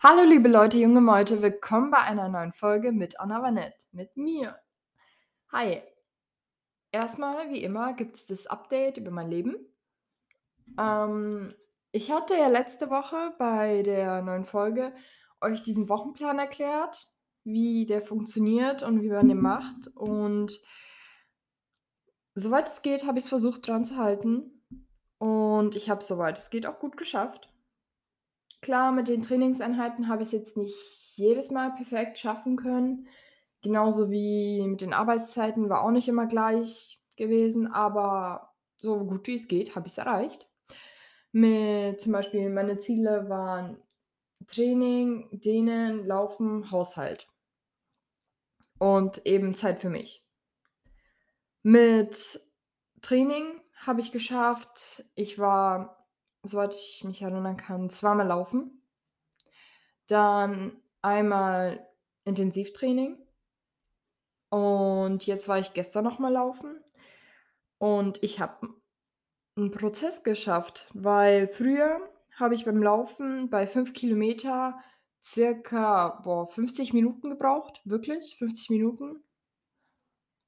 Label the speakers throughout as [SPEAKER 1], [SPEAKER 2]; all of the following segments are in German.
[SPEAKER 1] Hallo liebe Leute, junge Meute, willkommen bei einer neuen Folge mit Anna Vanette, mit mir. Hi. Erstmal, wie immer, gibt es das Update über mein Leben. Ähm, ich hatte ja letzte Woche bei der neuen Folge euch diesen Wochenplan erklärt, wie der funktioniert und wie man den macht. Und soweit es geht, habe ich es versucht dran zu halten. Und ich habe es soweit es geht auch gut geschafft. Klar, mit den Trainingseinheiten habe ich es jetzt nicht jedes Mal perfekt schaffen können. Genauso wie mit den Arbeitszeiten war auch nicht immer gleich gewesen, aber so gut wie es geht, habe ich es erreicht. Mit zum Beispiel meine Ziele waren Training, Dehnen, Laufen, Haushalt. Und eben Zeit für mich. Mit Training habe ich geschafft. Ich war, soweit ich mich erinnern kann, zweimal laufen. Dann einmal Intensivtraining. Und jetzt war ich gestern noch mal laufen. Und ich habe einen Prozess geschafft, weil früher habe ich beim Laufen bei 5 Kilometer circa, boah, 50 Minuten gebraucht, wirklich 50 Minuten.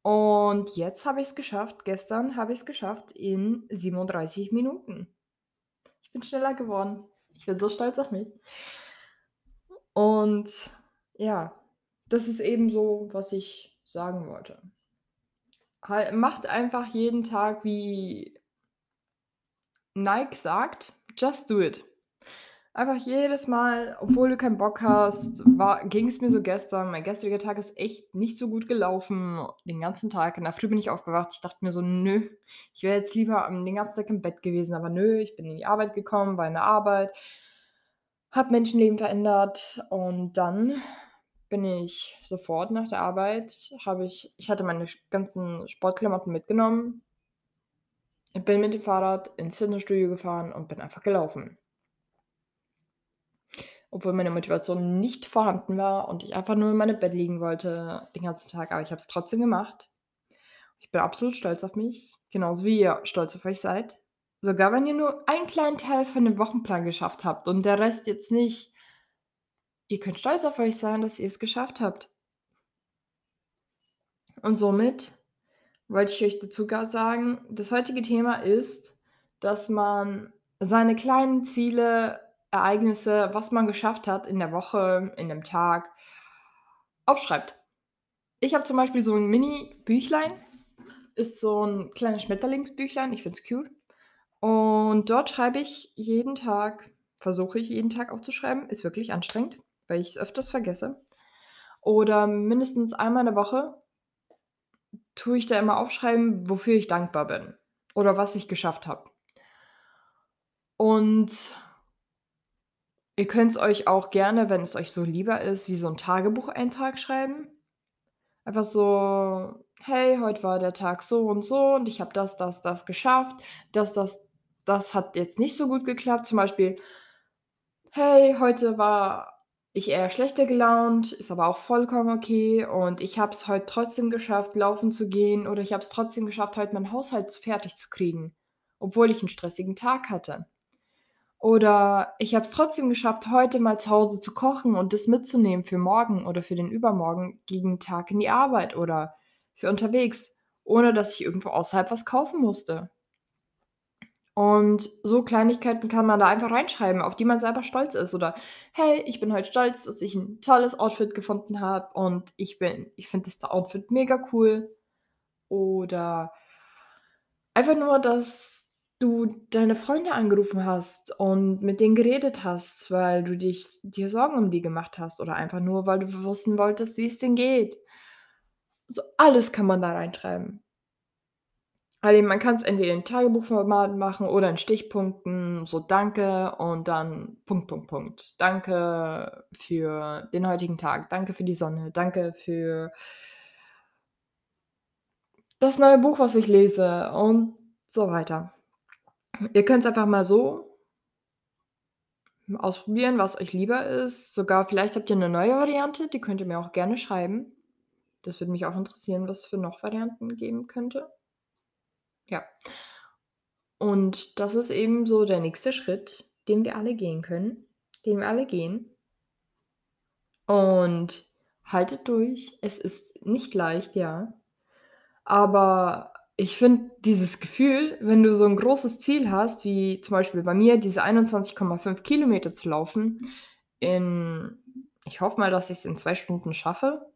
[SPEAKER 1] Und jetzt habe ich es geschafft gestern habe ich es geschafft in 37 Minuten. Ich bin schneller geworden. Ich bin so stolz auf mich. Und ja, das ist eben so, was ich sagen wollte. Hal macht einfach jeden Tag, wie Nike sagt: „Just do it.“ Einfach jedes Mal, obwohl du keinen Bock hast, ging es mir so gestern. Mein gestriger Tag ist echt nicht so gut gelaufen, den ganzen Tag. In der Früh bin ich aufgewacht. Ich dachte mir so: „Nö, ich wäre jetzt lieber, den ganzen Tag im Bett gewesen“, aber nö, ich bin in die Arbeit gekommen, war in der Arbeit, habe Menschenleben verändert und dann bin ich sofort nach der Arbeit habe ich ich hatte meine ganzen Sportklamotten mitgenommen ich bin mit dem Fahrrad ins Fitnessstudio gefahren und bin einfach gelaufen. Obwohl meine Motivation nicht vorhanden war und ich einfach nur in meinem Bett liegen wollte den ganzen Tag, aber ich habe es trotzdem gemacht. Ich bin absolut stolz auf mich, genauso wie ihr stolz auf euch seid. Sogar wenn ihr nur einen kleinen Teil von dem Wochenplan geschafft habt und der Rest jetzt nicht. Ihr könnt stolz auf euch sein, dass ihr es geschafft habt. Und somit wollte ich euch dazu gar sagen, das heutige Thema ist, dass man seine kleinen Ziele, Ereignisse, was man geschafft hat in der Woche, in dem Tag, aufschreibt. Ich habe zum Beispiel so ein Mini-Büchlein, ist so ein kleines Schmetterlingsbüchlein, ich finde es cute. Und dort schreibe ich jeden Tag versuche ich jeden Tag aufzuschreiben, ist wirklich anstrengend, weil ich es öfters vergesse. Oder mindestens einmal in der Woche tue ich da immer aufschreiben, wofür ich dankbar bin oder was ich geschafft habe. Und ihr könnt's euch auch gerne, wenn es euch so lieber ist, wie so 'n Tagebucheintrag schreiben. Einfach so: „Hey, heute war der Tag so und so und ich habe das, das, das geschafft. Das, das, das hat jetzt nicht so gut geklappt.“ Zum Beispiel: „Hey, heute war ich eher schlechter gelaunt, ist aber auch vollkommen okay und ich habe es heute trotzdem geschafft, laufen zu gehen oder ich habe es trotzdem geschafft, heute meinen Haushalt fertig zu kriegen, obwohl ich 'n stressigen Tag hatte.“ Oder: „Ich habe es trotzdem geschafft, heute mal zu Hause zu kochen und das mitzunehmen für morgen oder für den übermorgigen Tag in die Arbeit oder für unterwegs, ohne dass ich irgendwo außerhalb was kaufen musste.“ Und so Kleinigkeiten kann man da einfach reinschreiben, auf die man selber stolz ist oder: „Hey, ich bin heute stolz, dass ich 'n tolles Outfit gefunden habe und ich bin ich finde das Outfit mega cool.“ Oder einfach nur, dass du deine Freunde angerufen hast und mit denen geredet hast, weil du dich dir Sorgen um die gemacht hast oder einfach nur, weil du wissen wolltest, wie es denen geht. So alles kann man da reinschreiben. Also, man kann's entweder in Tagebuchformat machen oder in Stichpunkten, so „Danke“ und dann Punkt, Punkt, Punkt. „Danke für den heutigen Tag. Danke für die Sonne. Danke für“ „das neue Buch, was ich lese“ und so weiter. Ihr könnt's einfach mal so ausprobieren, was euch lieber ist. Sogar vielleicht habt ihr 'ne neue Variante, die könnt ihr mir auch gerne schreiben. Das würde mich auch interessieren, was für noch Varianten geben könnte. Ja. Und das ist eben so der nächste Schritt, den wir alle gehen können, den wir alle gehen. Und haltet durch. Es ist nicht leicht, ja. Aber ich finde dieses Gefühl, wenn du so 'n großes Ziel hast, wie zum Beispiel bei mir diese 21,5 Kilometer zu laufen in ich hoffe mal, dass ich's in 2 Stunden schaffe.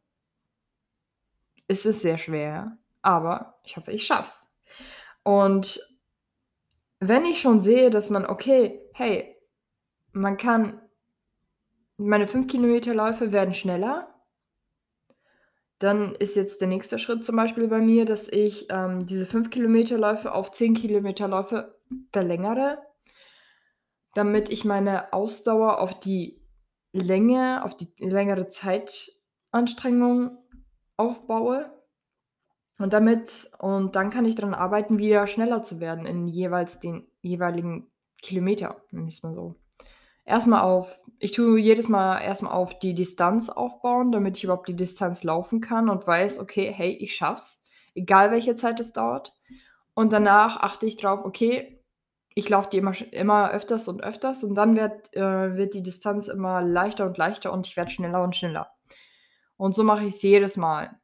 [SPEAKER 1] Es ist sehr schwer, aber ich hoffe, ich schaffe es. Und wenn ich schon sehe, dass man okay, hey, man kann meine 5 Kilometer-Läufe werden schneller dann ist jetzt der nächste Schritt zum Beispiel bei mir, dass ich, ähm, diese 5 Kilometer-Läufe auf 10 Kilometer-Läufe verlängere damit ich meine Ausdauer auf die Länge auf die längere Zeitanstrengung aufbaue. Und damit und dann kann ich dran arbeiten, wieder schneller zu werden in jeweils den jeweiligen Kilometer, nenne ich's mal so. Erst mal auf ich tue jedes Mal erst mal auf die Distanz aufbauen, damit ich überhaupt die Distanz laufen kann und weiß: „Okay, hey, ich schaffe es, egal welche Zeit es dauert.“ Und danach achte ich drauf: „Okay, ich laufe die immer immer öfters und öfters und dann wird äh, wird die Distanz immer leichter und leichter und ich werde schneller und schneller.“ Und so mache ich's jedes Mal.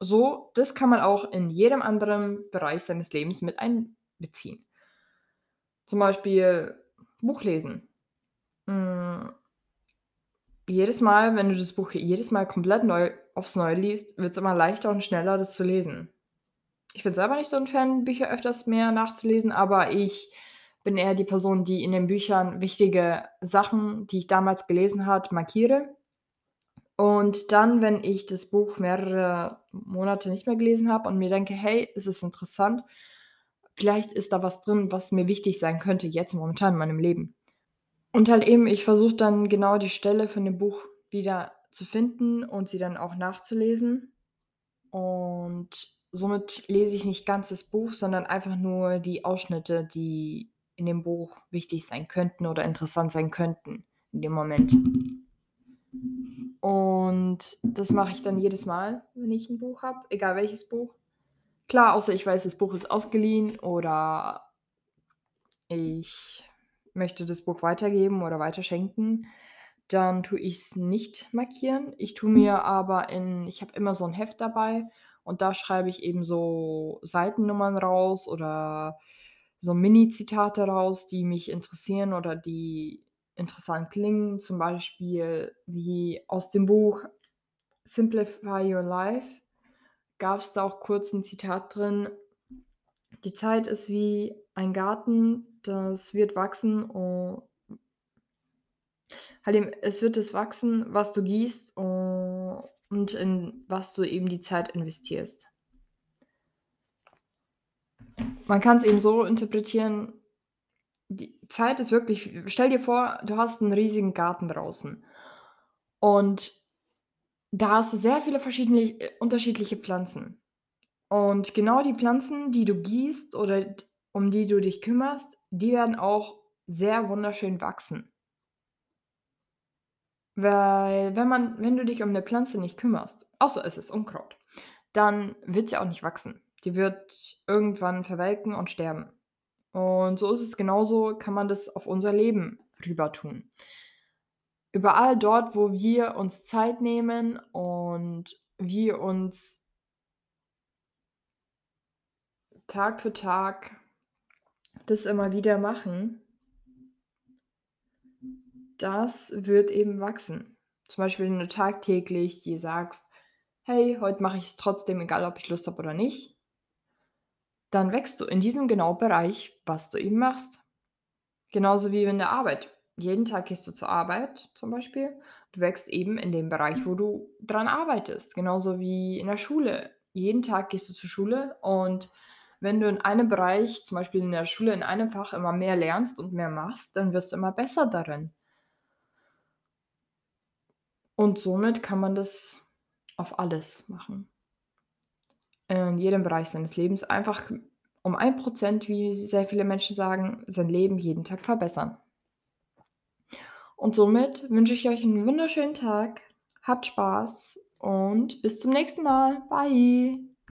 [SPEAKER 1] So das kann man auch in jedem anderen Bereich seines Lebens mit einbeziehen. Zum Beispiel Buch lesen. Hm jedes Mal, wenn du das Buch jedes Mal komplett neu aufs Neue liest, wird's immer leichter und schneller, das zu lesen. Ich bin selber nicht so 'n Fan, Bücher öfters mehr nachzulesen, aber ich bin eher die Person, die in den Büchern wichtige Sachen, die ich damals gelesen hat, markiere. Und dann, wenn ich das Buch mehrere Monate nicht mehr gelesen habe und mir denke: „Hey, es ist interessant. Vielleicht ist da was drin, was mir wichtig sein könnte jetzt momentan in meinem Leben.“ Und halt eben, ich versuche dann genau die Stelle von dem Buch wieder zu finden und sie dann auch nachzulesen. Und somit lese ich nicht ganz das Buch, sondern einfach nur die Ausschnitte, die in dem Buch wichtig sein könnten oder interessant sein könnten in dem Moment. Und das mache ich dann jedes Mal, wenn ich 'n Buch habe, egal welches Buch. Klar, außer ich weiß, das Buch ist ausgeliehen oder ich möchte das Buch weitergeben oder weiterschenken, dann tue ich's nicht markieren. Ich tue mir aber in ich habe immer so 'n Heft dabei und da schreibe ich eben so Seitennummern raus oder so Mini-Zitate raus, die mich interessieren oder die interessant klingen, zum Beispiel wie aus dem Buch „Simplify Your Life“ gab's da auch kurz 'n Zitat drin: „Die Zeit ist wie ein Garten, das wird wachsen u“ Halt es wird das wachsen, was du gießt u und in was du eben die Zeit investierst. Man kann's eben so interpretieren, die Zeit ist wirklich stell dir vor, du hast 'n riesigen Garten draußen und da hast du sehr viele verschiedene äh, unterschiedliche Pflanzen. Und genau die Pflanzen, die du gießt oder um die du dich kümmerst, die werden auch sehr wunderschön wachsen. Weil wenn man wenn du dich um 'ne Pflanze nicht kümmerst, außer es ist Unkraut, dann wird sie auch nicht wachsen. Die wird irgendwann verwelken und sterben. Und so ist es genauso kann man das auf unser Leben rüber tun. Überall dort, wo wir uns Zeit nehmen und wir uns Tag für Tag das immer wieder machen das wird eben wachsen. Zum Beispiel, wenn du tagtäglich dir sagst: „Hey, heute mache ich's trotzdem, egal ob ich Lust habe oder nicht“ dann wächst du in diesem genau Bereich, was du eben machst. Genauso wie in der Arbeit. Jeden Tag gehst du zur Arbeit zum Beispiel. Du wächst eben in dem Bereich, wo du dran arbeitest, genauso wie in der Schule. Jeden Tag gehst du zur Schule und wenn du in einem Bereich, zum Beispiel in der Schule, in einem Fach immer mehr lernst und mehr machst, dann wirst du immer besser darin. Und somit kann man das auf alles machen. In jedem Bereich seines Lebens einfach um 1 %, wie sehr viele Menschen sagen, sein Leben jeden Tag verbessern. Und somit wünsche ich euch 'n wunderschönen Tag. Habt Spaß und bis zum nächsten Mal. Bye.